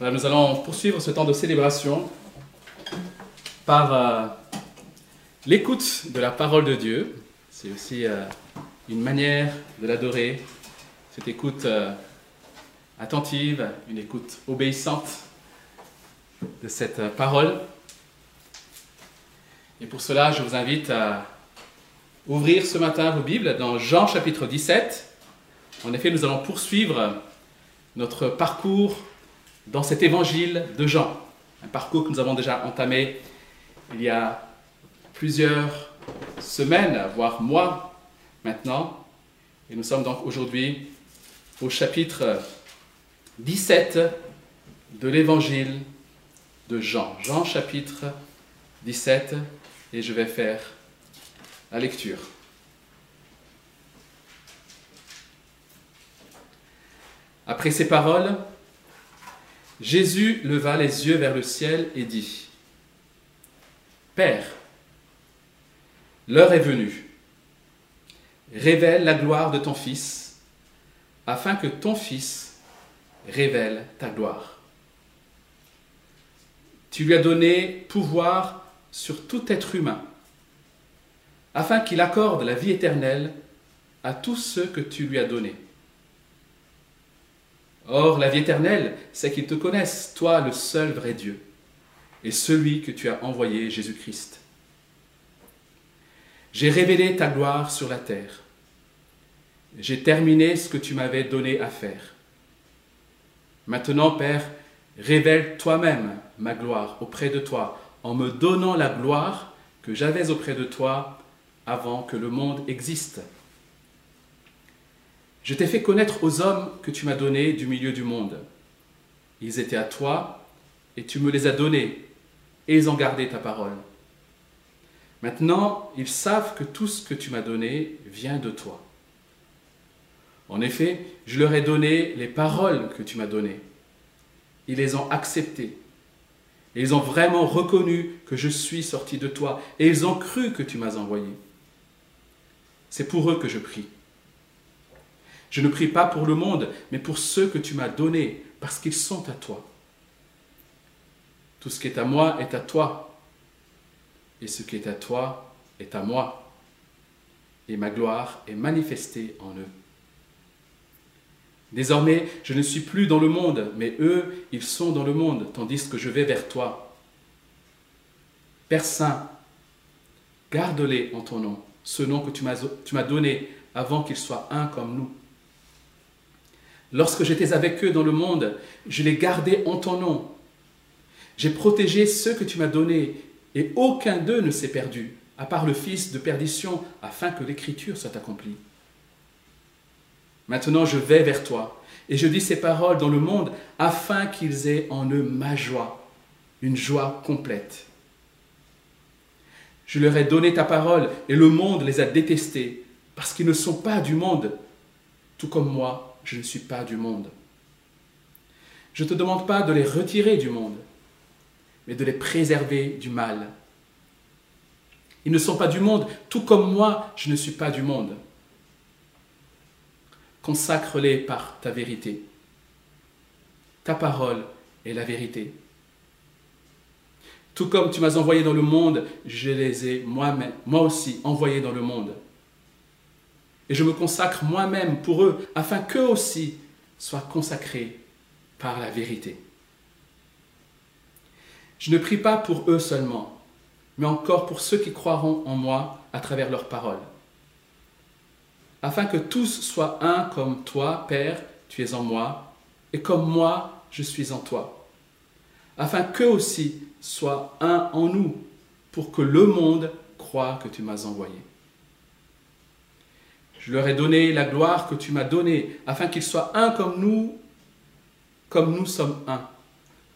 Nous allons poursuivre ce temps de célébration par euh, l'écoute de la parole de Dieu. C'est aussi euh, une manière de l'adorer, cette écoute euh, attentive, une écoute obéissante de cette parole. Et pour cela, je vous invite à ouvrir ce matin vos Bibles dans Jean chapitre 17. En effet, nous allons poursuivre notre parcours dans cet évangile de Jean. Un parcours que nous avons déjà entamé il y a plusieurs semaines, voire mois maintenant. Et nous sommes donc aujourd'hui au chapitre 17 de l'évangile de Jean. Jean chapitre 17 et je vais faire la lecture. Après ces paroles, Jésus leva les yeux vers le ciel et dit, Père, l'heure est venue, révèle la gloire de ton Fils, afin que ton Fils révèle ta gloire. Tu lui as donné pouvoir sur tout être humain, afin qu'il accorde la vie éternelle à tous ceux que tu lui as donnés. Or, la vie éternelle, c'est qu'ils te connaissent, toi le seul vrai Dieu, et celui que tu as envoyé, Jésus-Christ. J'ai révélé ta gloire sur la terre. J'ai terminé ce que tu m'avais donné à faire. Maintenant, Père, révèle toi-même ma gloire auprès de toi, en me donnant la gloire que j'avais auprès de toi avant que le monde existe. Je t'ai fait connaître aux hommes que tu m'as donnés du milieu du monde. Ils étaient à toi, et tu me les as donnés, et ils ont gardé ta parole. Maintenant, ils savent que tout ce que tu m'as donné vient de toi. En effet, je leur ai donné les paroles que tu m'as données. Ils les ont acceptées. Et ils ont vraiment reconnu que je suis sorti de toi. Et ils ont cru que tu m'as envoyé. C'est pour eux que je prie. Je ne prie pas pour le monde, mais pour ceux que tu m'as donnés, parce qu'ils sont à toi. Tout ce qui est à moi est à toi, et ce qui est à toi est à moi, et ma gloire est manifestée en eux. Désormais, je ne suis plus dans le monde, mais eux, ils sont dans le monde, tandis que je vais vers toi. Père Saint, garde-les en ton nom, ce nom que tu m'as donné avant qu'ils soient un comme nous. Lorsque j'étais avec eux dans le monde, je les gardais en ton nom. J'ai protégé ceux que tu m'as donnés, et aucun d'eux ne s'est perdu, à part le fils de perdition, afin que l'écriture soit accomplie. Maintenant je vais vers toi, et je dis ces paroles dans le monde, afin qu'ils aient en eux ma joie, une joie complète. Je leur ai donné ta parole, et le monde les a détestés, parce qu'ils ne sont pas du monde, tout comme moi je ne suis pas du monde. Je ne te demande pas de les retirer du monde, mais de les préserver du mal. Ils ne sont pas du monde, tout comme moi, je ne suis pas du monde. Consacre-les par ta vérité. Ta parole est la vérité. Tout comme tu m'as envoyé dans le monde, je les ai moi-même, moi aussi, envoyés dans le monde. Et je me consacre moi-même pour eux, afin qu'eux aussi soient consacrés par la vérité. Je ne prie pas pour eux seulement, mais encore pour ceux qui croiront en moi à travers leurs paroles. Afin que tous soient un comme toi, Père, tu es en moi, et comme moi, je suis en toi. Afin qu'eux aussi soient un en nous, pour que le monde croie que tu m'as envoyé. Je leur ai donné la gloire que tu m'as donnée, afin qu'ils soient un comme nous, comme nous sommes un.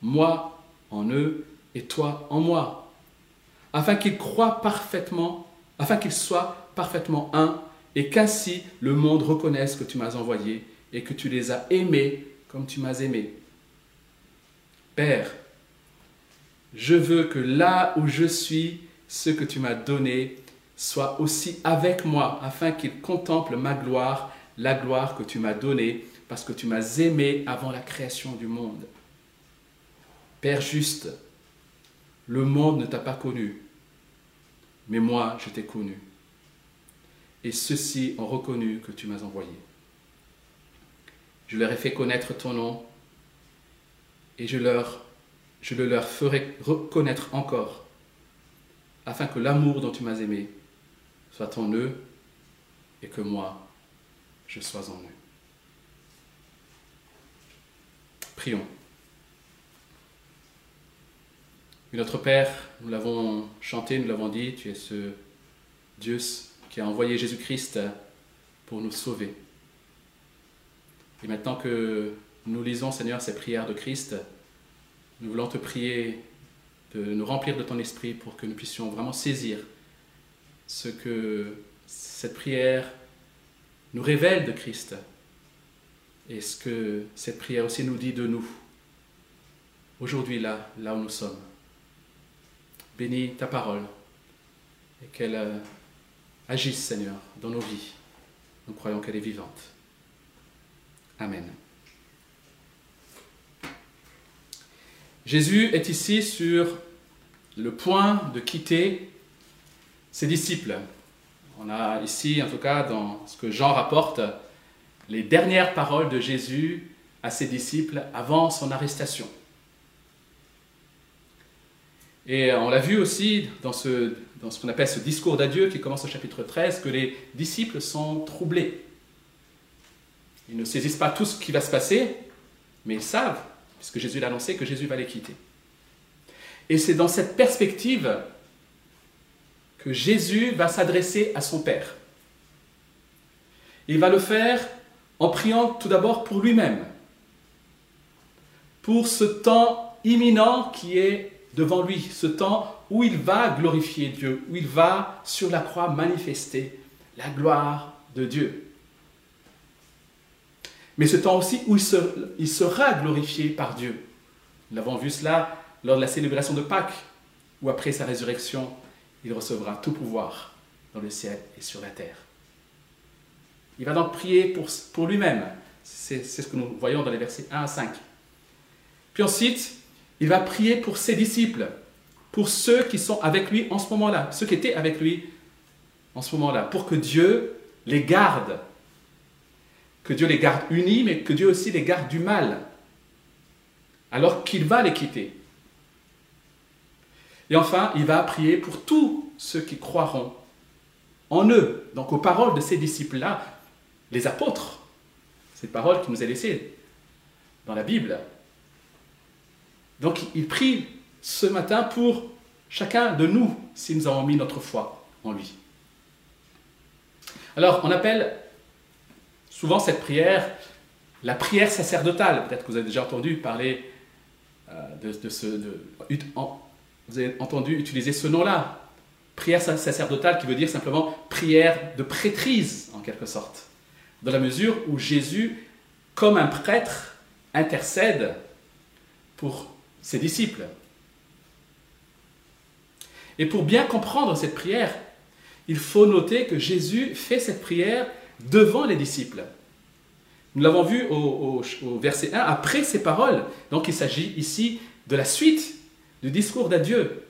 Moi en eux et toi en moi. Afin qu'ils croient parfaitement, afin qu'ils soient parfaitement un, et qu'ainsi le monde reconnaisse que tu m'as envoyé et que tu les as aimés comme tu m'as aimé. Père, je veux que là où je suis, ce que tu m'as donné soit aussi avec moi, afin qu'il contemple ma gloire, la gloire que tu m'as donnée, parce que tu m'as aimé avant la création du monde. Père juste, le monde ne t'a pas connu, mais moi je t'ai connu. Et ceux-ci ont reconnu que tu m'as envoyé. Je leur ai fait connaître ton nom et je, je le leur ferai reconnaître encore, afin que l'amour dont tu m'as aimé soit en eux et que moi, je sois en eux. Prions. notre Père, nous l'avons chanté, nous l'avons dit, tu es ce Dieu qui a envoyé Jésus-Christ pour nous sauver. Et maintenant que nous lisons, Seigneur, ces prières de Christ, nous voulons te prier de nous remplir de ton esprit pour que nous puissions vraiment saisir ce que cette prière nous révèle de Christ et ce que cette prière aussi nous dit de nous, aujourd'hui là, où nous sommes. Bénis ta parole et qu'elle euh, agisse, Seigneur, dans nos vies. Nous croyons qu'elle est vivante. Amen. Jésus est ici sur le point de quitter ses disciples. On a ici, en tout cas, dans ce que Jean rapporte, les dernières paroles de Jésus à ses disciples avant son arrestation. Et on l'a vu aussi dans ce, qu'on appelle ce discours d'adieu qui commence au chapitre 13, que les disciples sont troublés. Ils ne saisissent pas tout ce qui va se passer, mais ils savent puisque Jésus l'a annoncé, que Jésus va les quitter. Et c'est dans cette perspective Jésus va s'adresser à son Père. Il va le faire en priant tout d'abord pour lui-même, pour ce temps imminent qui est devant lui, ce temps où il va glorifier Dieu, où il va sur la croix manifester la gloire de Dieu mais ce temps aussi où il sera glorifié par Dieu. Nous avons vu cela lors de la célébration de Pâques, où après sa résurrection, il recevra tout pouvoir dans le ciel et sur la terre. Il va donc prier pour, pour lui-même. C'est ce que nous voyons dans les versets 1 à 5. Puis ensuite, il va prier pour ses disciples, pour ceux qui sont avec lui en ce moment-là, ceux qui étaient avec lui en ce moment-là, pour que Dieu les garde que Dieu les garde unis, mais que Dieu aussi les garde du mal, alors qu'il va les quitter. Et enfin, il va prier pour tous ceux qui croiront en eux, donc aux paroles de ces disciples-là, les apôtres, cette parole qui nous est laissée dans la Bible. Donc il prie ce matin pour chacun de nous, si nous avons mis notre foi en lui. Alors on appelle souvent cette prière, la prière sacerdotale. Peut-être que vous avez déjà entendu parler euh, de, ce. Vous avez entendu utiliser ce nom-là. Prière sacerdotale qui veut dire simplement prière de prêtrise, en quelque sorte. Dans la mesure où Jésus, comme un prêtre, intercède pour ses disciples. Et pour bien comprendre cette prière, il faut noter que Jésus fait cette prière devant les disciples. Nous l'avons vu au, verset 1, après ces paroles. Donc il s'agit ici de la suite du discours d'adieu.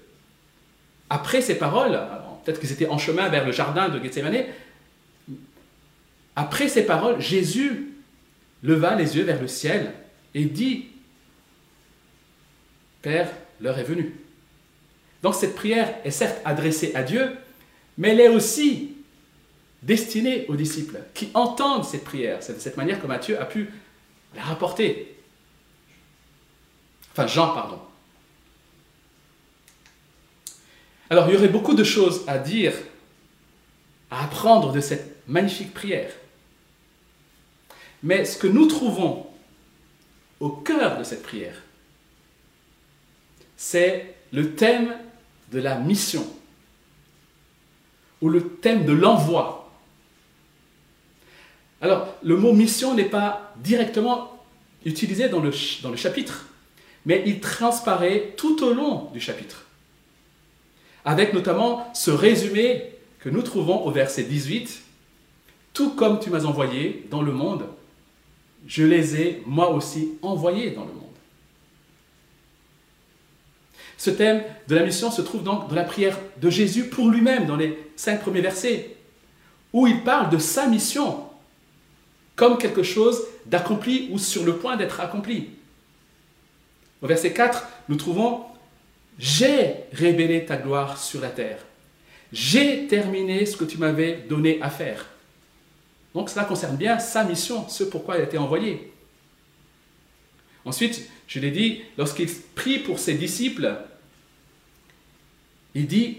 Après ces paroles, peut-être qu'ils étaient en chemin vers le jardin de Gethsemane, après ces paroles, Jésus leva les yeux vers le ciel et dit, Père, l'heure est venue. Donc cette prière est certes adressée à Dieu, mais elle est aussi destinée aux disciples qui entendent cette prière. C'est de cette manière que Matthieu a pu la rapporter. Enfin, Jean, pardon. Alors, il y aurait beaucoup de choses à dire, à apprendre de cette magnifique prière. Mais ce que nous trouvons au cœur de cette prière, c'est le thème de la mission, ou le thème de l'envoi. Alors, le mot mission n'est pas directement utilisé dans le, chapitre, mais il transparaît tout au long du chapitre. Avec notamment ce résumé que nous trouvons au verset 18, Tout comme tu m'as envoyé dans le monde, je les ai moi aussi envoyés dans le monde. Ce thème de la mission se trouve donc dans la prière de Jésus pour lui-même, dans les cinq premiers versets, où il parle de sa mission comme quelque chose d'accompli ou sur le point d'être accompli. Au verset 4, nous trouvons J'ai révélé ta gloire sur la terre. J'ai terminé ce que tu m'avais donné à faire. Donc cela concerne bien sa mission, ce pourquoi il a été envoyé. Ensuite, je l'ai dit, lorsqu'il prie pour ses disciples, il dit,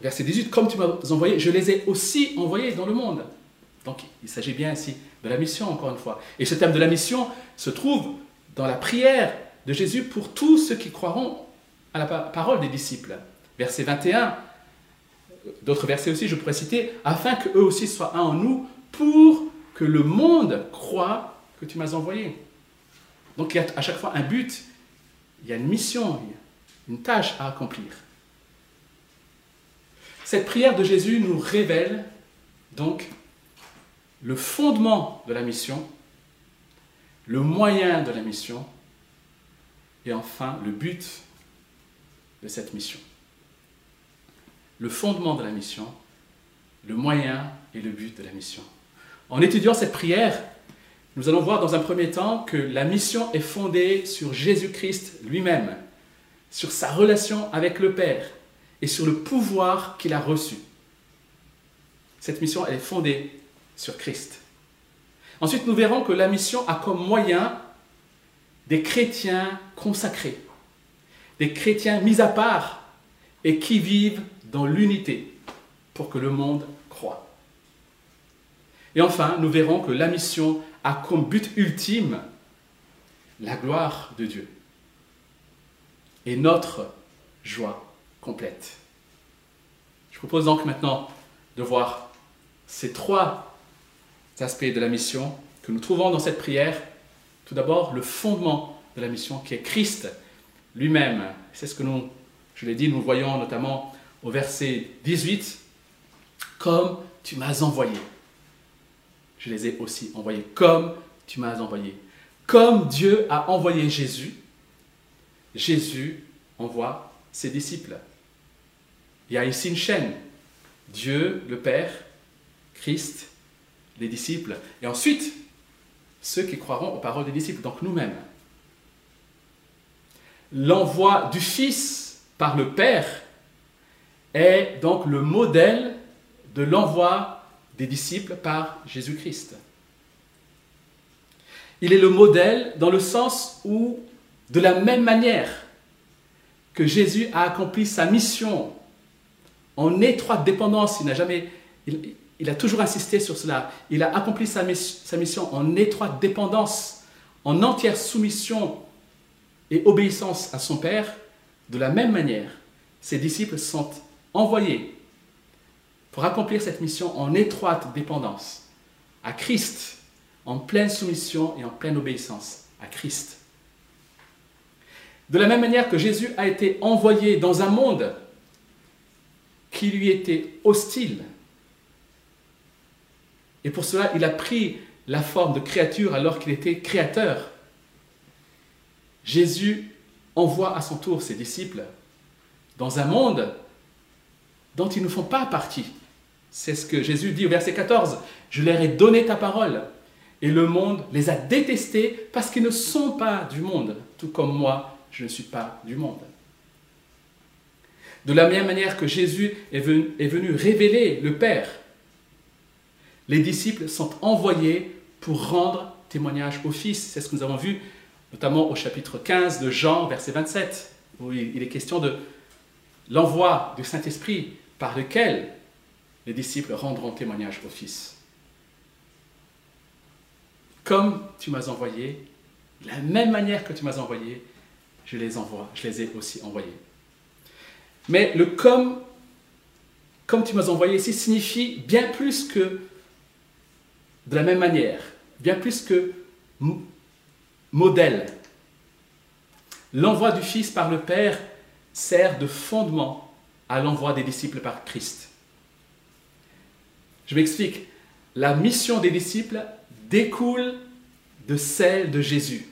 verset 18, comme tu m'as envoyé, je les ai aussi envoyés dans le monde. Donc il s'agit bien ici de la mission, encore une fois. Et ce thème de la mission se trouve dans la prière de Jésus pour tous ceux qui croiront à la parole des disciples. Verset 21, d'autres versets aussi, je pourrais citer, afin qu'eux aussi soient un en nous, pour que le monde croit que tu m'as envoyé. Donc il y a à chaque fois un but, il y a une mission, une tâche à accomplir. Cette prière de Jésus nous révèle donc le fondement de la mission, le moyen de la mission et enfin le but de cette mission. Le fondement de la mission, le moyen et le but de la mission. En étudiant cette prière, nous allons voir dans un premier temps que la mission est fondée sur Jésus-Christ lui-même, sur sa relation avec le Père et sur le pouvoir qu'il a reçu. Cette mission elle est fondée sur Christ. Ensuite, nous verrons que la mission a comme moyen des chrétiens consacrés, des chrétiens mis à part et qui vivent dans l'unité pour que le monde croit. Et enfin, nous verrons que la mission a comme but ultime la gloire de Dieu et notre joie complète. Je propose donc maintenant de voir ces trois aspects de la mission que nous trouvons dans cette prière. Tout d'abord, le fondement de la mission qui est Christ lui-même. C'est ce que nous, je l'ai dit, nous voyons notamment au verset 18, comme tu m'as envoyé je les ai aussi envoyés comme tu m'as envoyé. Comme Dieu a envoyé Jésus, Jésus envoie ses disciples. Il y a ici une chaîne. Dieu, le Père, Christ, les disciples, et ensuite ceux qui croiront aux paroles des disciples, donc nous-mêmes. L'envoi du Fils par le Père est donc le modèle de l'envoi des disciples par Jésus-Christ. Il est le modèle dans le sens où, de la même manière que Jésus a accompli sa mission en étroite dépendance, il n'a jamais, il, a toujours insisté sur cela, il a accompli sa, sa mission en étroite dépendance, en entière soumission et obéissance à son Père, de la même manière, ses disciples sont envoyés pour accomplir cette mission en étroite dépendance à Christ, en pleine soumission et en pleine obéissance à Christ. De la même manière que Jésus a été envoyé dans un monde qui lui était hostile, et pour cela il a pris la forme de créature alors qu'il était créateur, Jésus envoie à son tour ses disciples dans un monde dont ils ne font pas partie. C'est ce que Jésus dit au verset 14. Je leur ai donné ta parole. Et le monde les a détestés parce qu'ils ne sont pas du monde, tout comme moi, je ne suis pas du monde. De la même manière que Jésus est venu, révéler le Père, les disciples sont envoyés pour rendre témoignage au Fils. C'est ce que nous avons vu notamment au chapitre 15 de Jean, verset 27, où il est question de l'envoi du Saint-Esprit par lequel les disciples rendront témoignage au Fils. Comme tu m'as envoyé, de la même manière que tu m'as envoyé, je les envoie, je les ai aussi envoyés. Mais le comme, comme tu m'as envoyé ici signifie bien plus que de la même manière, bien plus que modèle. L'envoi du Fils par le Père sert de fondement à l'envoi des disciples par Christ. Je m'explique. La mission des disciples découle de celle de Jésus.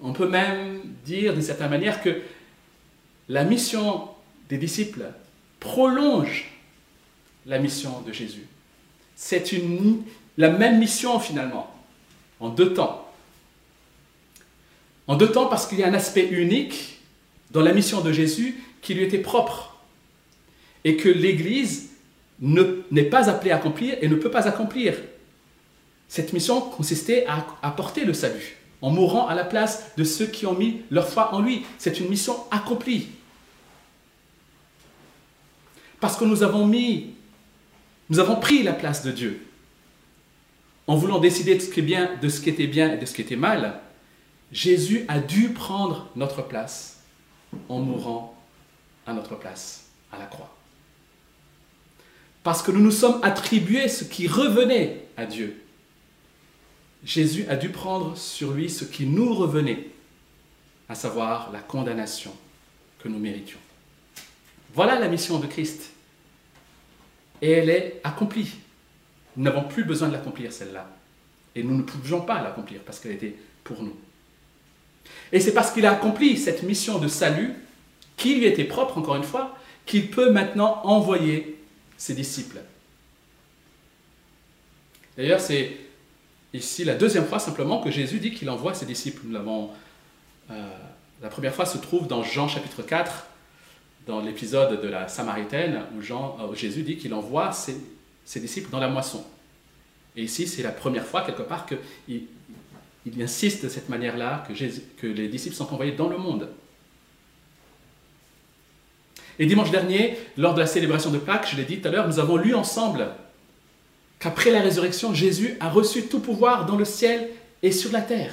On peut même dire d'une certaine manière que la mission des disciples prolonge la mission de Jésus. C'est la même mission finalement, en deux temps. En deux temps parce qu'il y a un aspect unique dans la mission de Jésus qui lui était propre et que l'Église n'est pas appelée à accomplir et ne peut pas accomplir. Cette mission consistait à apporter le salut en mourant à la place de ceux qui ont mis leur foi en lui. C'est une mission accomplie. Parce que nous avons mis, nous avons pris la place de Dieu. En voulant décider de ce qui, est bien, de ce qui était bien et de ce qui était mal, Jésus a dû prendre notre place en mourant à notre place à la croix. Parce que nous nous sommes attribués ce qui revenait à Dieu. Jésus a dû prendre sur lui ce qui nous revenait, à savoir la condamnation que nous méritions. Voilà la mission de Christ. Et elle est accomplie. Nous n'avons plus besoin de l'accomplir, celle-là. Et nous ne pouvions pas l'accomplir parce qu'elle était pour nous. Et c'est parce qu'il a accompli cette mission de salut, qui lui était propre, encore une fois, qu'il peut maintenant envoyer ses disciples. D'ailleurs, c'est ici la deuxième fois simplement que Jésus dit qu'il envoie ses disciples. Nous l'avons, euh, la première fois se trouve dans Jean chapitre 4, dans l'épisode de la Samaritaine, où Jean, euh, Jésus dit qu'il envoie ses, disciples dans la moisson. Et ici, c'est la première fois, quelque part, qu'il il insiste de cette manière-là que, les disciples sont envoyés dans le monde. Et dimanche dernier, lors de la célébration de Pâques, je l'ai dit tout à l'heure, nous avons lu ensemble qu'après la résurrection, Jésus a reçu tout pouvoir dans le ciel et sur la terre.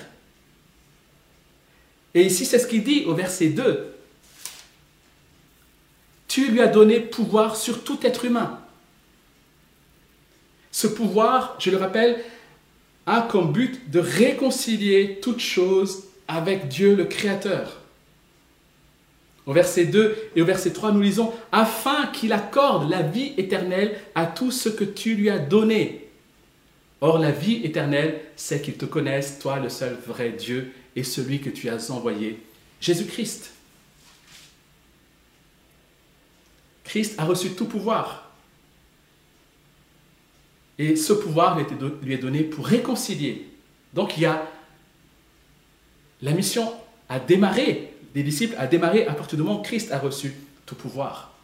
Et ici, c'est ce qu'il dit au verset 2. Tu lui as donné pouvoir sur tout être humain. Ce pouvoir, je le rappelle, a comme but de réconcilier toutes choses avec Dieu le Créateur. Au verset 2 et au verset 3, nous lisons Afin qu'il accorde la vie éternelle à tout ce que tu lui as donné. Or, la vie éternelle, c'est qu'il te connaisse, toi le seul vrai Dieu, et celui que tu as envoyé, Jésus-Christ. Christ a reçu tout pouvoir. Et ce pouvoir lui est donné pour réconcilier. Donc il y a la mission à démarrer, des disciples a démarré à partir du moment où Christ a reçu tout pouvoir.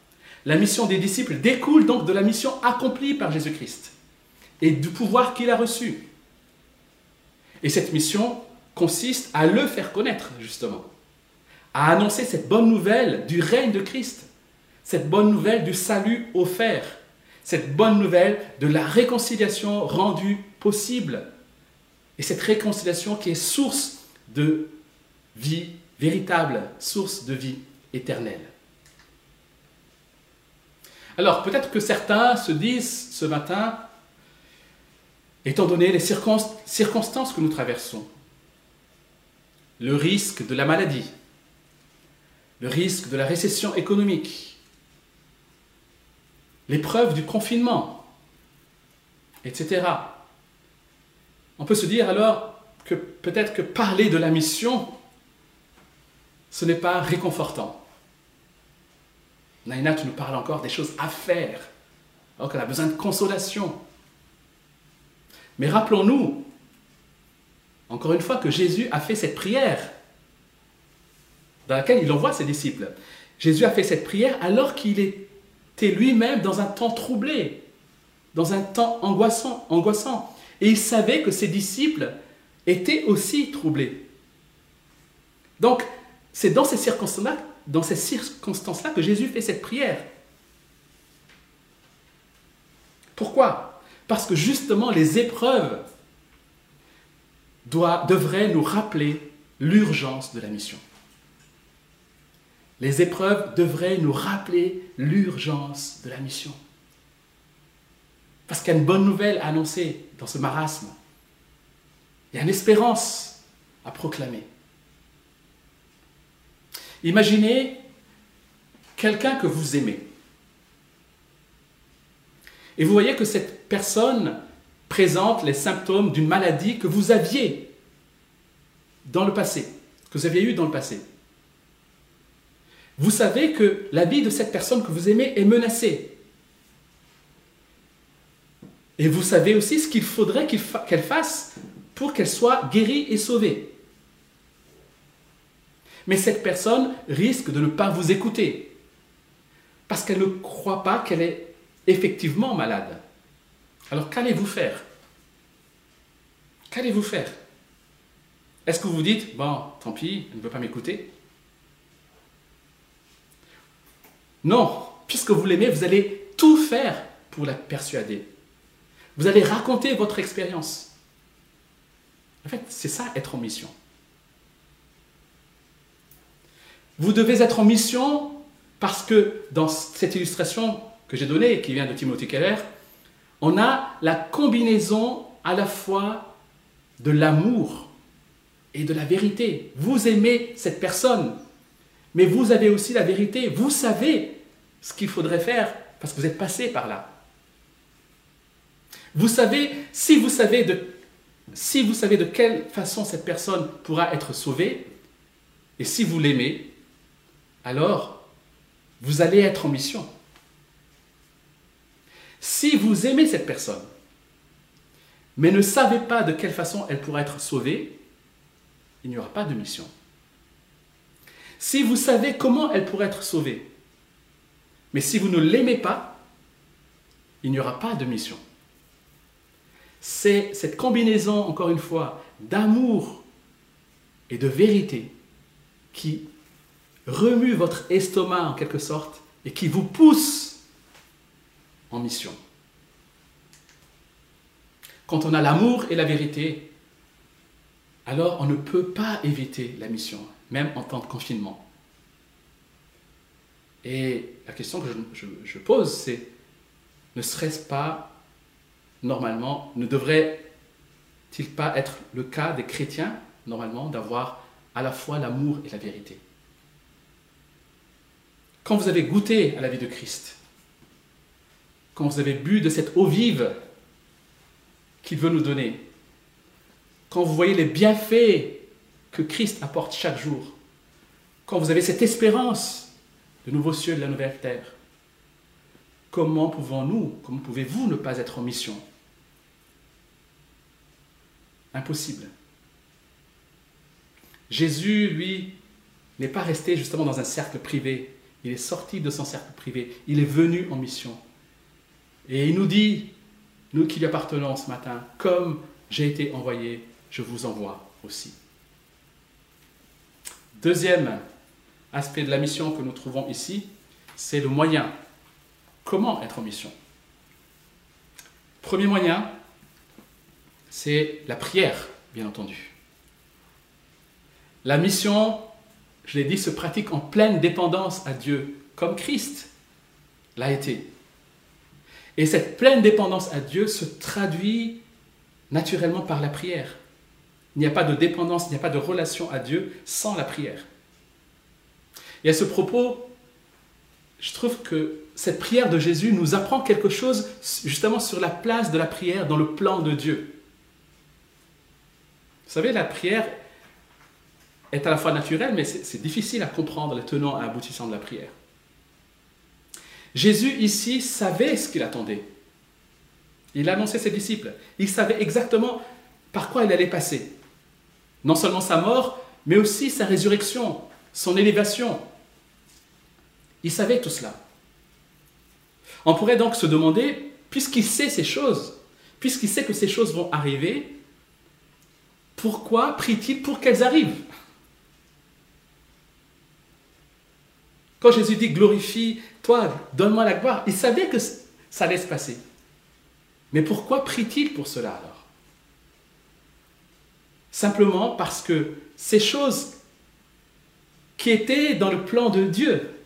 La mission des disciples découle donc de la mission accomplie par Jésus-Christ et du pouvoir qu'il a reçu. Et cette mission consiste à le faire connaître, justement, à annoncer cette bonne nouvelle du règne de Christ cette bonne nouvelle du salut offert, cette bonne nouvelle de la réconciliation rendue possible, et cette réconciliation qui est source de vie véritable, source de vie éternelle. Alors peut-être que certains se disent ce matin, étant donné les circonstances que nous traversons, le risque de la maladie, le risque de la récession économique, l'épreuve du confinement, etc. On peut se dire alors que peut-être que parler de la mission, ce n'est pas réconfortant. Naina, tu nous parles encore des choses à faire, alors qu'elle a besoin de consolation. Mais rappelons-nous, encore une fois, que Jésus a fait cette prière dans laquelle il envoie ses disciples. Jésus a fait cette prière alors qu'il est lui-même dans un temps troublé, dans un temps angoissant, angoissant. Et il savait que ses disciples étaient aussi troublés. Donc, c'est dans ces circonstances-là, dans ces circonstances-là que Jésus fait cette prière. Pourquoi? Parce que justement, les épreuves devraient nous rappeler l'urgence de la mission. Les épreuves devraient nous rappeler l'urgence de la mission. Parce qu'il y a une bonne nouvelle à annoncer dans ce marasme. Il y a une espérance à proclamer. Imaginez quelqu'un que vous aimez. Et vous voyez que cette personne présente les symptômes d'une maladie que vous aviez dans le passé, que vous aviez eu dans le passé. Vous savez que la vie de cette personne que vous aimez est menacée. Et vous savez aussi ce qu'il faudrait qu'elle fasse pour qu'elle soit guérie et sauvée. Mais cette personne risque de ne pas vous écouter parce qu'elle ne croit pas qu'elle est effectivement malade. Alors qu'allez-vous faire? Qu'allez-vous faire? Est-ce que vous dites, bon, tant pis, elle ne veut pas m'écouter? Non, puisque vous l'aimez, vous allez tout faire pour la persuader. Vous allez raconter votre expérience. En fait, c'est ça être en mission. Vous devez être en mission parce que dans cette illustration que j'ai donnée, qui vient de Timothy Keller, on a la combinaison à la fois de l'amour et de la vérité. Vous aimez cette personne, mais vous avez aussi la vérité. Vous savez ce qu'il faudrait faire parce que vous êtes passé par là. Vous savez, si vous savez de, quelle façon cette personne pourra être sauvée, et si vous l'aimez, alors vous allez être en mission. Si vous aimez cette personne, mais ne savez pas de quelle façon elle pourra être sauvée, il n'y aura pas de mission. Si vous savez comment elle pourrait être sauvée, mais si vous ne l'aimez pas, il n'y aura pas de mission. C'est cette combinaison, encore une fois, d'amour et de vérité qui remue votre estomac en quelque sorte et qui vous pousse en mission. Quand on a l'amour et la vérité, alors on ne peut pas éviter la mission, même en temps de confinement. Et la question que je, pose, c'est, ne serait-ce pas normalement, ne devrait-il pas être le cas des chrétiens, normalement, d'avoir à la fois l'amour et la vérité? Quand vous avez goûté à la vie de Christ, quand vous avez bu de cette eau vive qu'il veut nous donner, quand vous voyez les bienfaits que Christ apporte chaque jour, quand vous avez cette espérance de nouveaux cieux et de la nouvelle terre, comment pouvons-nous, comment pouvez-vous ne pas être en mission? Impossible. Jésus, lui, n'est pas resté justement dans un cercle privé. Il est sorti de son cercle privé. Il est venu en mission. Et il nous dit, nous qui lui appartenons ce matin, comme j'ai été envoyé, je vous envoie aussi. Deuxième aspect de la mission que nous trouvons ici, c'est le moyen Comment être en mission? Premier moyen, c'est la prière, bien entendu. La mission, je l'ai dit, se pratique en pleine dépendance à Dieu, comme Christ l'a été. Et cette pleine dépendance à Dieu se traduit naturellement par la prière. Il n'y a pas de dépendance, il n'y a pas de relation à Dieu sans la prière. Et à ce propos, je trouve que cette prière de Jésus nous apprend quelque chose justement sur la place de la prière dans le plan de Dieu. Vous savez, la prière est à la fois naturelle, mais c'est difficile à comprendre les tenants et aboutissants de la prière. Jésus ici savait ce qu'il attendait. Il annonçait ses disciples. Il savait exactement par quoi il allait passer. Non seulement sa mort, mais aussi sa résurrection, son élévation, il savait tout cela. On pourrait donc se demander, puisqu'il sait ces choses, puisqu'il sait que ces choses vont arriver, pourquoi prie-t-il pour qu'elles arrivent? Quand Jésus dit glorifie toi, donne-moi la gloire, il savait que ça allait se passer. Mais pourquoi prie-t-il pour cela alors? Simplement parce que ces choses qui étaient dans le plan de Dieu,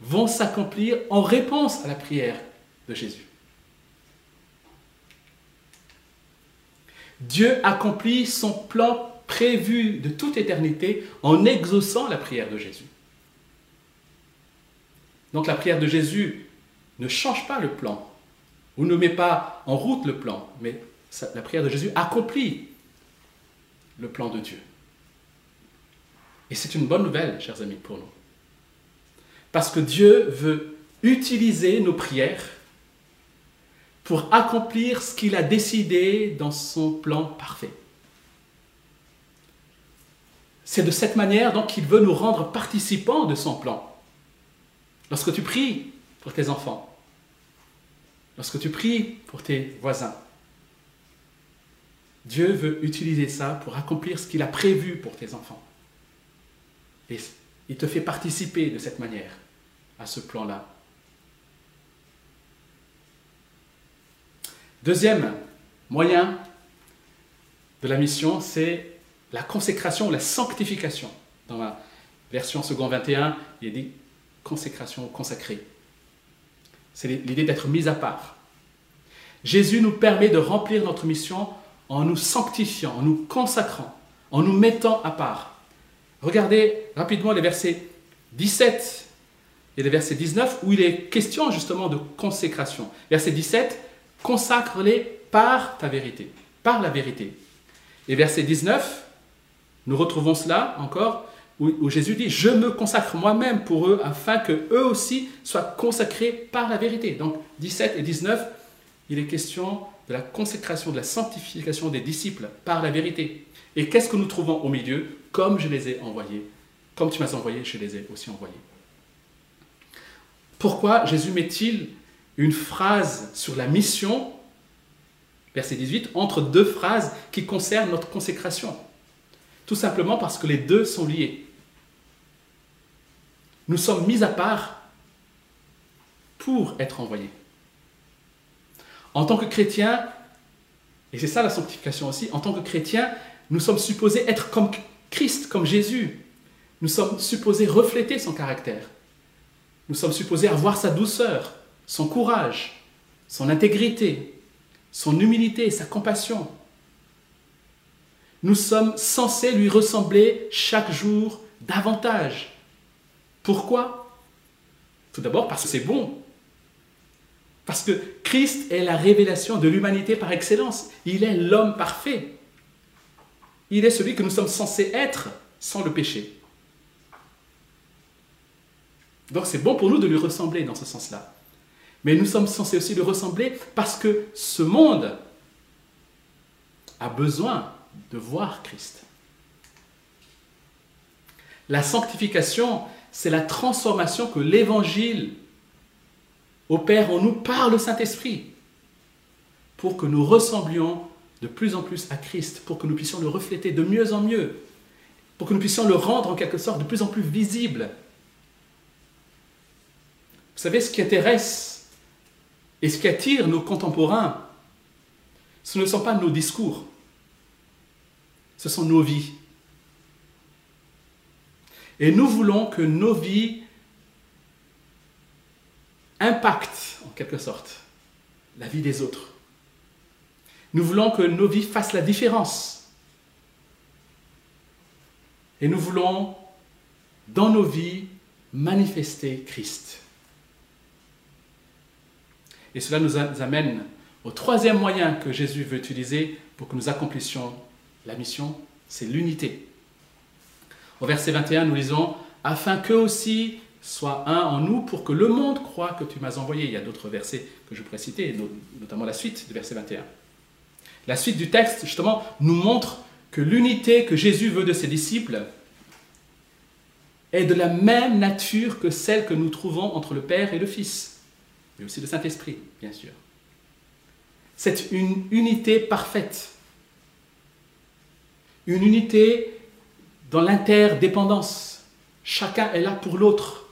vont s'accomplir en réponse à la prière de Jésus. Dieu accomplit son plan prévu de toute éternité en exaucant la prière de Jésus. Donc la prière de Jésus ne change pas le plan ou ne met pas en route le plan, mais la prière de Jésus accomplit le plan de Dieu. Et c'est une bonne nouvelle, chers amis, pour nous. Parce que Dieu veut utiliser nos prières pour accomplir ce qu'il a décidé dans son plan parfait. C'est de cette manière donc qu'il veut nous rendre participants de son plan. Lorsque tu pries pour tes enfants, lorsque tu pries pour tes voisins, Dieu veut utiliser ça pour accomplir ce qu'il a prévu pour tes enfants. Et il te fait participer de cette manière à ce plan-là. Deuxième moyen de la mission, c'est la consécration, la sanctification. Dans la version second 21, il est dit consécration, consacrée. C'est l'idée d'être mis à part. Jésus nous permet de remplir notre mission en nous sanctifiant, en nous consacrant, en nous mettant à part. Regardez rapidement les versets 17 et les versets 19 où il est question justement de consécration. Verset 17, consacre-les par ta vérité, par la vérité. Et verset 19, nous retrouvons cela encore où, où Jésus dit, je me consacre moi-même pour eux afin que eux aussi soient consacrés par la vérité. Donc 17 et 19, il est question de la consécration, de la sanctification des disciples par la vérité. Et qu'est-ce que nous trouvons au milieu? Comme je les ai envoyés, comme tu m'as envoyé, je les ai aussi envoyés. Pourquoi Jésus met-il une phrase sur la mission, verset 18, entre deux phrases qui concernent notre consécration? Tout simplement parce que les deux sont liés. Nous sommes mis à part pour être envoyés. En tant que chrétien, et c'est ça la sanctification aussi, en tant que chrétien, nous sommes supposés être comme Christ, comme Jésus. Nous sommes supposés refléter son caractère. Nous sommes supposés avoir sa douceur, son courage, son intégrité, son humilité, sa compassion. Nous sommes censés lui ressembler chaque jour davantage. Pourquoi? Tout d'abord parce que c'est bon, parce que Christ est la révélation de l'humanité par excellence. Il est l'homme parfait. Il est celui que nous sommes censés être sans le péché. Donc c'est bon pour nous de lui ressembler dans ce sens-là. Mais nous sommes censés aussi lui ressembler parce que ce monde a besoin de voir Christ. La sanctification, c'est la transformation que l'Évangile opère en nous par le Saint-Esprit pour que nous ressemblions de plus en plus à Christ, pour que nous puissions le refléter de mieux en mieux, pour que nous puissions le rendre en quelque sorte de plus en plus visible. Vous savez, ce qui intéresse et ce qui attire nos contemporains, ce ne sont pas nos discours, ce sont nos vies. Et nous voulons que nos vies impacte en quelque sorte la vie des autres. Nous voulons que nos vies fassent la différence. Et nous voulons, dans nos vies, manifester Christ. Et cela nous amène au troisième moyen que Jésus veut utiliser pour que nous accomplissions la mission, c'est l'unité. Au verset 21, nous lisons, afin qu'eux aussi Sois un en nous pour que le monde croit que tu m'as envoyé. Il y a d'autres versets que je pourrais citer, notamment la suite du verset 21. La suite du texte, justement, nous montre que l'unité que Jésus veut de ses disciples est de la même nature que celle que nous trouvons entre le Père et le Fils, mais aussi le Saint-Esprit, bien sûr. C'est une unité parfaite, une unité dans l'interdépendance. Chacun est là pour l'autre.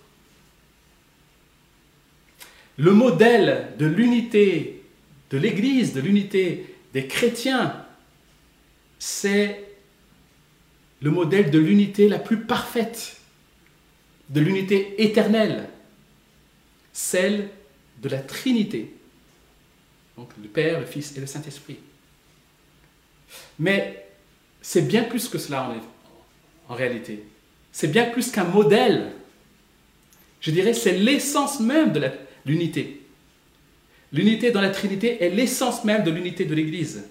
Le modèle de l'unité de l'Église, de l'unité des chrétiens, c'est le modèle de l'unité la plus parfaite, de l'unité éternelle, celle de la Trinité. Donc le Père, le Fils et le Saint-Esprit. Mais c'est bien plus que cela en, en réalité. C'est bien plus qu'un modèle. Je dirais c'est l'essence même de l'unité. L'unité dans la Trinité est l'essence même de l'unité de l'Église.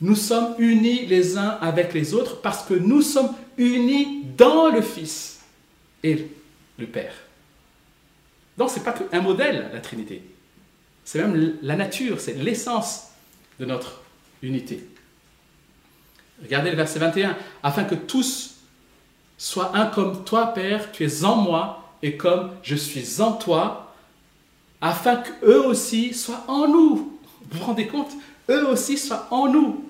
Nous sommes unis les uns avec les autres parce que nous sommes unis dans le Fils et le Père. Donc ce n'est pas qu'un modèle, la Trinité. C'est même la nature, c'est l'essence de notre unité. Regardez le verset 21. Afin que tous soient un comme toi, Père, tu es en moi, et comme je suis en toi, afin qu'eux aussi soient en nous. Vous vous rendez compte? Eux aussi soient en nous.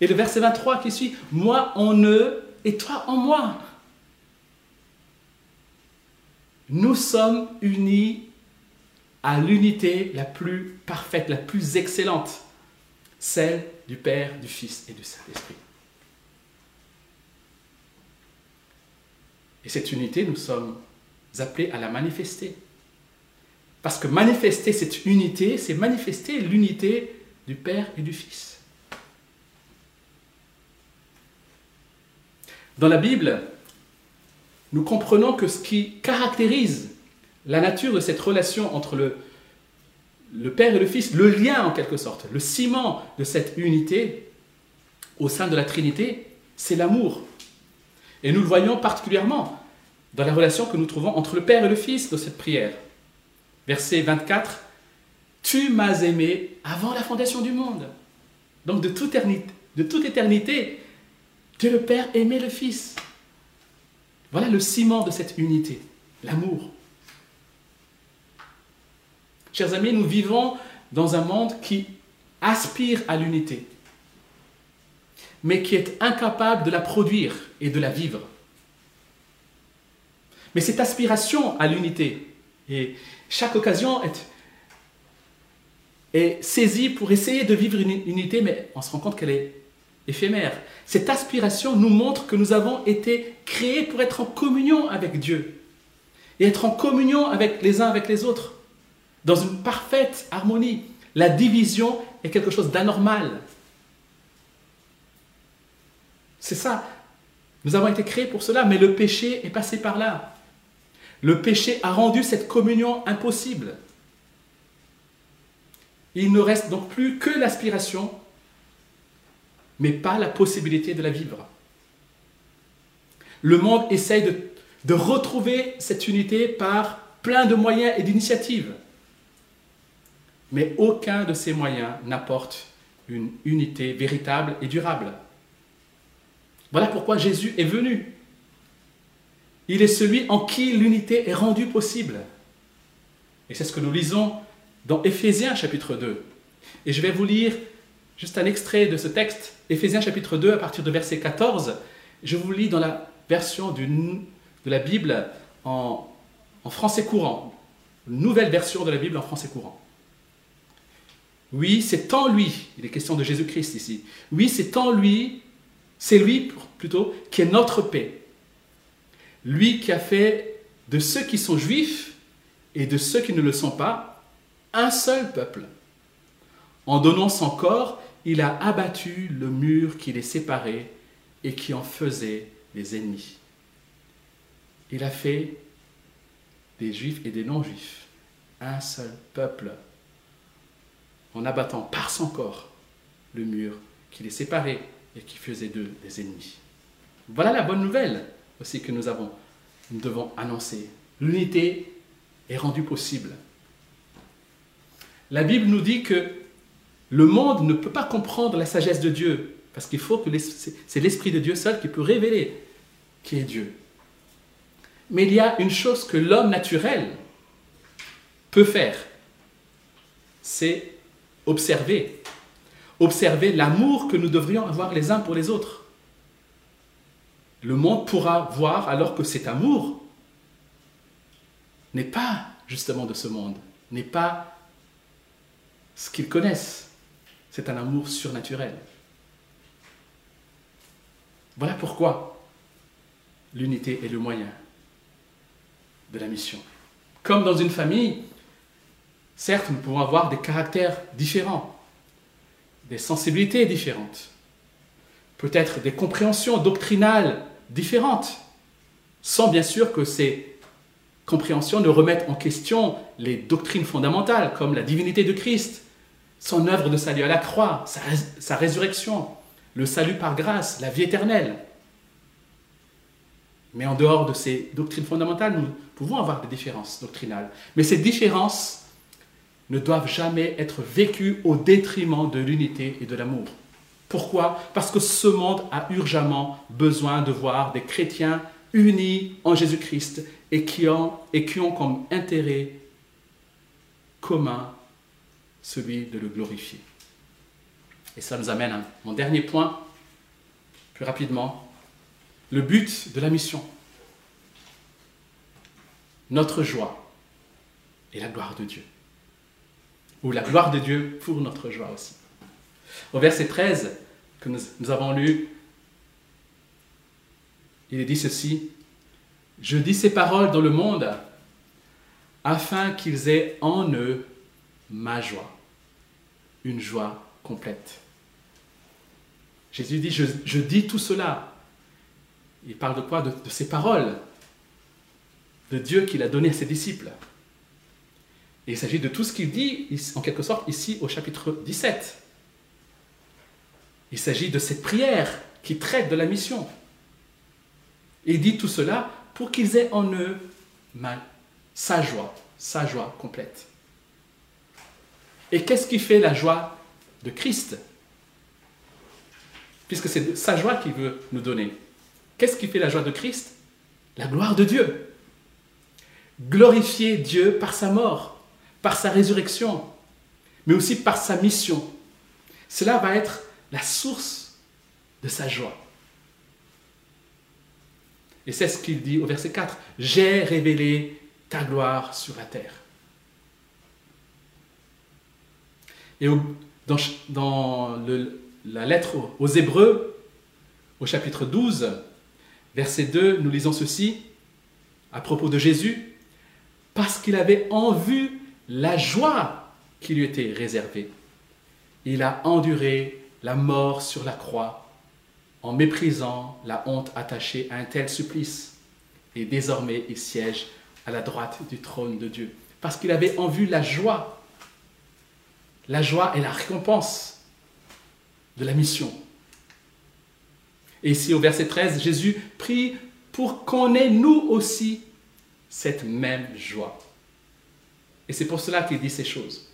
Et le verset 23 qui suit, moi en eux et toi en moi. Nous sommes unis à l'unité la plus parfaite, la plus excellente, celle du Père, du Fils et du Saint-Esprit. Et cette unité, nous sommes appelés à la manifester. Parce que manifester cette unité, c'est manifester l'unité du Père et du Fils. Dans la Bible, nous comprenons que ce qui caractérise la nature de cette relation entre le, Père et le Fils, le lien en quelque sorte, le ciment de cette unité au sein de la Trinité, c'est l'amour. Et nous le voyons particulièrement dans la relation que nous trouvons entre le Père et le Fils dans cette prière. Verset 24, Tu m'as aimé avant la fondation du monde. Donc de toute éternité, de toute éternité Dieu le Père aimait le Fils. Voilà le ciment de cette unité, l'amour. Chers amis, nous vivons dans un monde qui aspire à l'unité, mais qui est incapable de la produire et de la vivre. Mais cette aspiration à l'unité, et chaque occasion est, est saisie pour essayer de vivre une unité, mais on se rend compte qu'elle est éphémère. Cette aspiration nous montre que nous avons été créés pour être en communion avec Dieu et être en communion avec les uns avec les autres, dans une parfaite harmonie. La division est quelque chose d'anormal. C'est ça. Nous avons été créés pour cela, mais le péché est passé par là. Le péché a rendu cette communion impossible. Il ne reste donc plus que l'aspiration mais pas la possibilité de la vivre. Le monde essaye de, retrouver cette unité par plein de moyens et d'initiatives. Mais aucun de ces moyens n'apporte une unité véritable et durable. Voilà pourquoi Jésus est venu. Il est celui en qui l'unité est rendue possible. Et c'est ce que nous lisons dans Éphésiens chapitre 2. Et je vais vous lire Juste un extrait de ce texte, Éphésiens chapitre 2, à partir de verset 14. Je vous lis dans la version de la Bible en, français courant, nouvelle version de la Bible en français courant. Oui, c'est en lui, il est question de Jésus-Christ ici. Oui, c'est en lui, c'est lui plutôt, qui est notre paix. Lui qui a fait de ceux qui sont juifs et de ceux qui ne le sont pas un seul peuple, en donnant son corps il a abattu le mur qui les séparait et qui en faisait des ennemis. Il a fait des juifs et des non-juifs un seul peuple en abattant par son corps le mur qui les séparait et qui faisait d'eux des ennemis. Voilà la bonne nouvelle aussi que nous avons, nous devons annoncer. L'unité est rendue possible. La Bible nous dit que le monde ne peut pas comprendre la sagesse de Dieu, parce qu'il faut que c'est l'Esprit de Dieu seul qui peut révéler qui est Dieu. Mais il y a une chose que l'homme naturel peut faire, c'est observer. Observer l'amour que nous devrions avoir les uns pour les autres. Le monde pourra voir alors que cet amour n'est pas justement de ce monde, n'est pas ce qu'ils connaissent. C'est un amour surnaturel. Voilà pourquoi l'unité est le moyen de la mission. Comme dans une famille, certes, nous pouvons avoir des caractères différents, des sensibilités différentes, peut-être des compréhensions doctrinales différentes, sans bien sûr que ces compréhensions ne remettent en question les doctrines fondamentales, comme la divinité de Christ, son œuvre de salut à la croix, sa, résurrection, le salut par grâce, la vie éternelle. Mais en dehors de ces doctrines fondamentales, nous pouvons avoir des différences doctrinales. Mais ces différences ne doivent jamais être vécues au détriment de l'unité et de l'amour. Pourquoi? Parce que ce monde a urgemment besoin de voir des chrétiens unis en Jésus-Christ et qui ont, et qui ont comme intérêt commun celui de le glorifier. Et ça nous amène à mon dernier point, plus rapidement, le but de la mission. Notre joie et la gloire de Dieu. Ou la gloire de Dieu pour notre joie aussi. Au verset 13 que nous, avons lu, il dit ceci, Je dis ces paroles dans le monde afin qu'ils aient en eux ma joie, une joie complète. Jésus dit, je, dis tout cela. Il parle de quoi? De, ces paroles de Dieu qu'il a donné à ses disciples. Il s'agit de tout ce qu'il dit, en quelque sorte, ici au chapitre 17. Il s'agit de cette prière qui traite de la mission. Il dit tout cela pour qu'ils aient en eux sa joie, sa joie complète. Et qu'est-ce qui fait la joie de Christ Puisque c'est sa joie qu'il veut nous donner. Qu'est-ce qui fait la joie de Christ La gloire de Dieu. Glorifier Dieu par sa mort, par sa résurrection, mais aussi par sa mission. Cela va être la source de sa joie. Et c'est ce qu'il dit au verset 4. J'ai révélé ta gloire sur la terre. Et dans, la lettre aux Hébreux, au chapitre 12, verset 2, nous lisons ceci à propos de Jésus, parce qu'il avait en vue la joie qui lui était réservée. Il a enduré la mort sur la croix en méprisant la honte attachée à un tel supplice. Et désormais, il siège à la droite du trône de Dieu. Parce qu'il avait en vue la joie. La joie est la récompense de la mission. Et ici au verset 13, Jésus prie pour qu'on ait nous aussi cette même joie. Et c'est pour cela qu'il dit ces choses.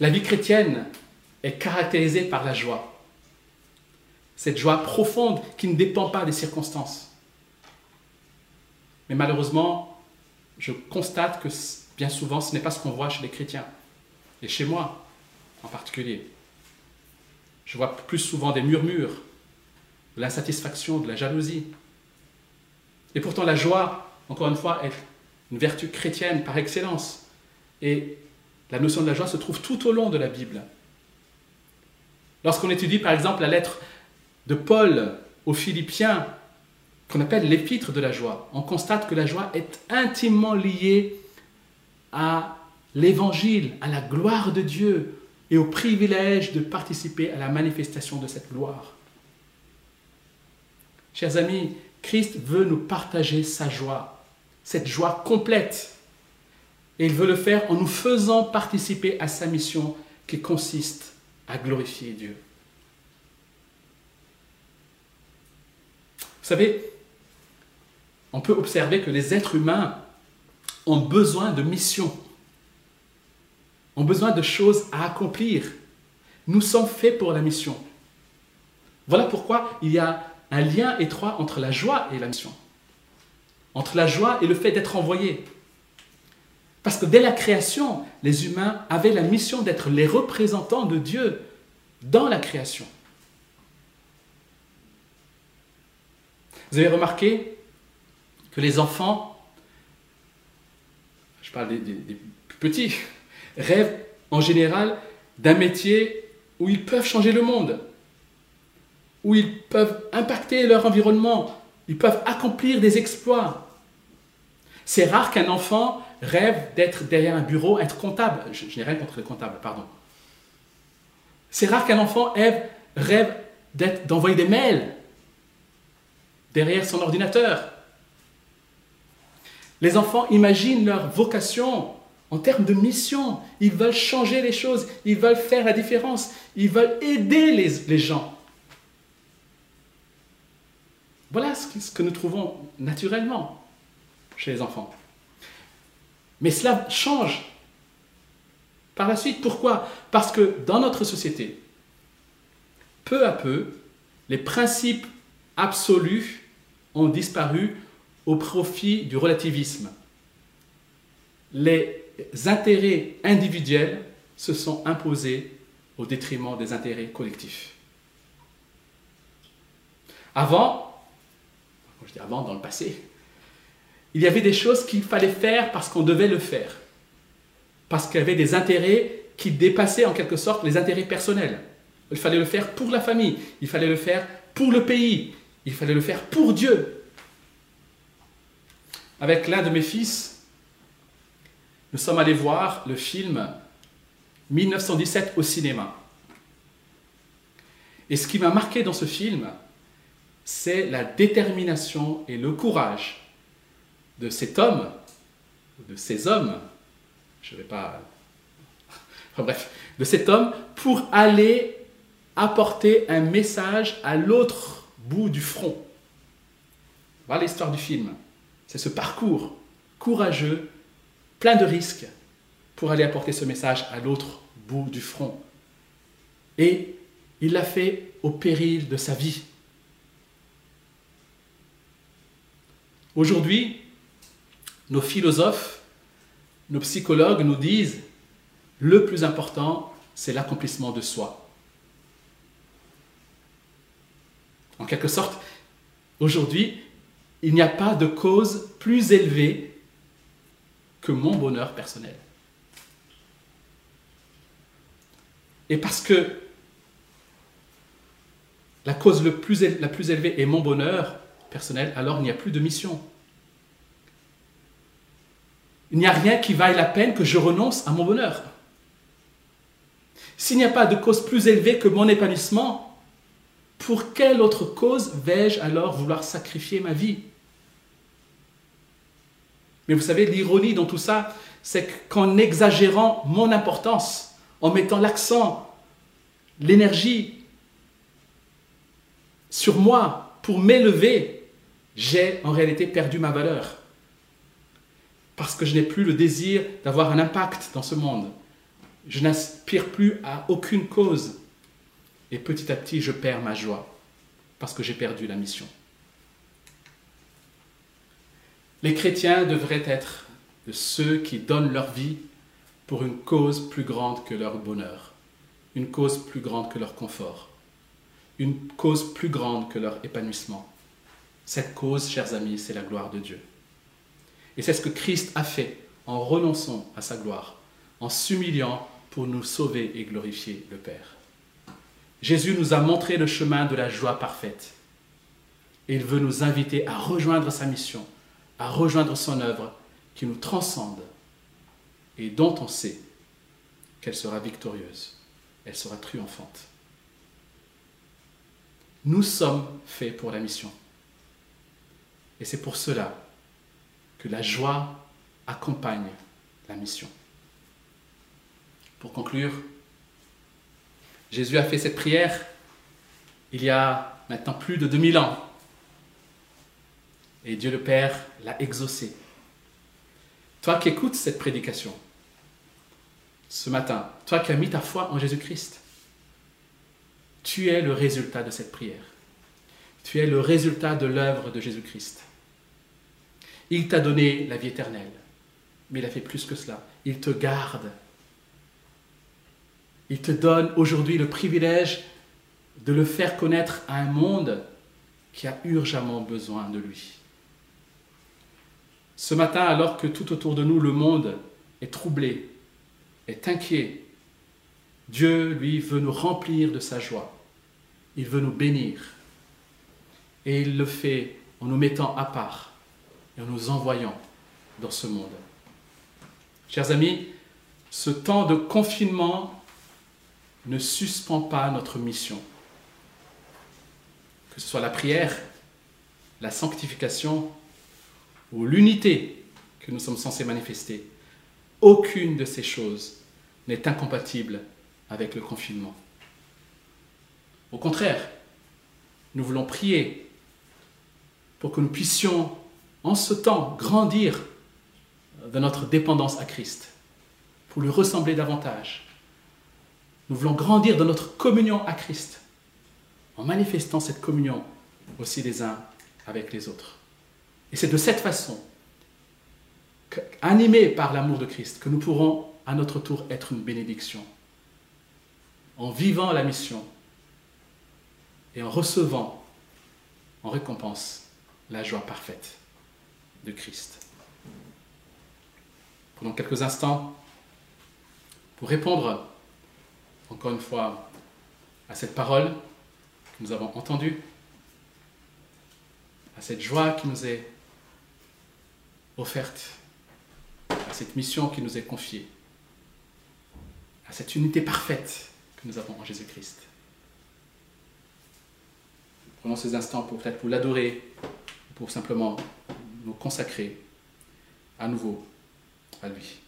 La vie chrétienne est caractérisée par la joie. Cette joie profonde qui ne dépend pas des circonstances. Mais malheureusement, je constate que bien souvent, ce n'est pas ce qu'on voit chez les chrétiens. Et chez moi en particulier. Je vois plus souvent des murmures, de l'insatisfaction, de la jalousie. Et pourtant, la joie, encore une fois, est une vertu chrétienne par excellence. Et la notion de la joie se trouve tout au long de la Bible. Lorsqu'on étudie par exemple la lettre de Paul aux Philippiens, qu'on appelle l'épître de la joie, on constate que la joie est intimement liée à l'évangile, à la gloire de Dieu et au privilège de participer à la manifestation de cette gloire. Chers amis, Christ veut nous partager sa joie, cette joie complète. Et il veut le faire en nous faisant participer à sa mission qui consiste à glorifier Dieu. Vous savez, on peut observer que les êtres humains ont besoin de mission, ont besoin de choses à accomplir. Nous sommes faits pour la mission. Voilà pourquoi il y a un lien étroit entre la joie et la mission, entre la joie et le fait d'être envoyé. Parce que dès la création, les humains avaient la mission d'être les représentants de Dieu dans la création. Vous avez remarqué que les enfants, je parle des, plus petits, rêvent en général d'un métier où ils peuvent changer le monde, où ils peuvent impacter leur environnement, ils peuvent accomplir des exploits. C'est rare qu'un enfant rêve d'être derrière un bureau, être comptable. Je, n'ai rien contre les comptables, pardon. C'est rare qu'un enfant rêve, d'être, d'envoyer des mails derrière son ordinateur. Les enfants imaginent leur vocation en termes de mission. Ils veulent changer les choses, ils veulent faire la différence, ils veulent aider les, gens. Voilà ce que nous trouvons naturellement chez les enfants. Mais cela change par la suite. Pourquoi? Parce que dans notre société, peu à peu, les principes absolus ont disparu au profit du relativisme. Les intérêts individuels se sont imposés au détriment des intérêts collectifs. Avant, avant dans le passé, il y avait des choses qu'il fallait faire parce qu'on devait le faire. Parce qu'il y avait des intérêts qui dépassaient en quelque sorte les intérêts personnels. Il fallait le faire pour la famille, il fallait le faire pour le pays, il fallait le faire pour Dieu. Avec l'un de mes fils, nous sommes allés voir le film 1917 au cinéma. Et ce qui m'a marqué dans ce film, c'est la détermination et le courage de cet homme, de ces hommes, je ne vais pas... Enfin bref, de cet homme pour aller apporter un message à l'autre bout du front. Voilà l'histoire du film. C'est ce parcours courageux, plein de risques, pour aller apporter ce message à l'autre bout du front. Et il l'a fait au péril de sa vie. Aujourd'hui, nos philosophes, nos psychologues nous disent, le plus important, c'est l'accomplissement de soi. En quelque sorte, aujourd'hui, il n'y a pas de cause plus élevée que mon bonheur personnel. Et parce que la cause la plus élevée est mon bonheur personnel, alors il n'y a plus de mission. Il n'y a rien qui vaille la peine que je renonce à mon bonheur. S'il n'y a pas de cause plus élevée que mon épanouissement, pour quelle autre cause vais-je alors vouloir sacrifier ma vie? Mais vous savez, l'ironie dans tout ça, c'est qu'en exagérant mon importance, en mettant l'accent, l'énergie sur moi pour m'élever, j'ai en réalité perdu ma valeur. Parce que je n'ai plus le désir d'avoir un impact dans ce monde. Je n'aspire plus à aucune cause. Et petit à petit, je perds ma joie parce que j'ai perdu la mission. Les chrétiens devraient être ceux qui donnent leur vie pour une cause plus grande que leur bonheur, une cause plus grande que leur confort, une cause plus grande que leur épanouissement. Cette cause, chers amis, c'est la gloire de Dieu. Et c'est ce que Christ a fait en renonçant à sa gloire, en s'humiliant pour nous sauver et glorifier le Père. Jésus nous a montré le chemin de la joie parfaite. Et il veut nous inviter à rejoindre sa mission, à rejoindre son œuvre qui nous transcende et dont on sait qu'elle sera victorieuse, elle sera triomphante. Nous sommes faits pour la mission. Et c'est pour cela que la joie accompagne la mission. Pour conclure, Jésus a fait cette prière il y a maintenant plus de 2000 ans. Et Dieu le Père l'a exaucé. Toi qui écoutes cette prédication ce matin, toi qui as mis ta foi en Jésus-Christ, tu es le résultat de cette prière. Tu es le résultat de l'œuvre de Jésus-Christ. Il t'a donné la vie éternelle, mais il a fait plus que cela. Il te garde il te donne aujourd'hui le privilège de le faire connaître à un monde qui a urgemment besoin de lui. Ce matin, alors que tout autour de nous, le monde est troublé, est inquiet, Dieu, lui, veut nous remplir de sa joie. Il veut nous bénir. Et il le fait en nous mettant à part et en nous envoyant dans ce monde. Chers amis, ce temps de confinement ne suspend pas notre mission. Que ce soit la prière, la sanctification ou l'unité que nous sommes censés manifester, aucune de ces choses n'est incompatible avec le confinement. Au contraire, nous voulons prier pour que nous puissions, en ce temps, grandir de notre dépendance à Christ, pour lui ressembler davantage. Nous voulons grandir dans notre communion à Christ, en manifestant cette communion aussi les uns avec les autres. Et c'est de cette façon, animés par l'amour de Christ, que nous pourrons à notre tour être une bénédiction, en vivant la mission et en recevant en récompense la joie parfaite de Christ. Prenons quelques instants pour répondre encore une fois à cette parole que nous avons entendue, à cette joie qui nous est offerte, à cette mission qui nous est confiée, à cette unité parfaite que nous avons en Jésus-Christ. Prenons ces instants pour peut-être pour l'adorer, pour simplement nous consacrer à nouveau à lui.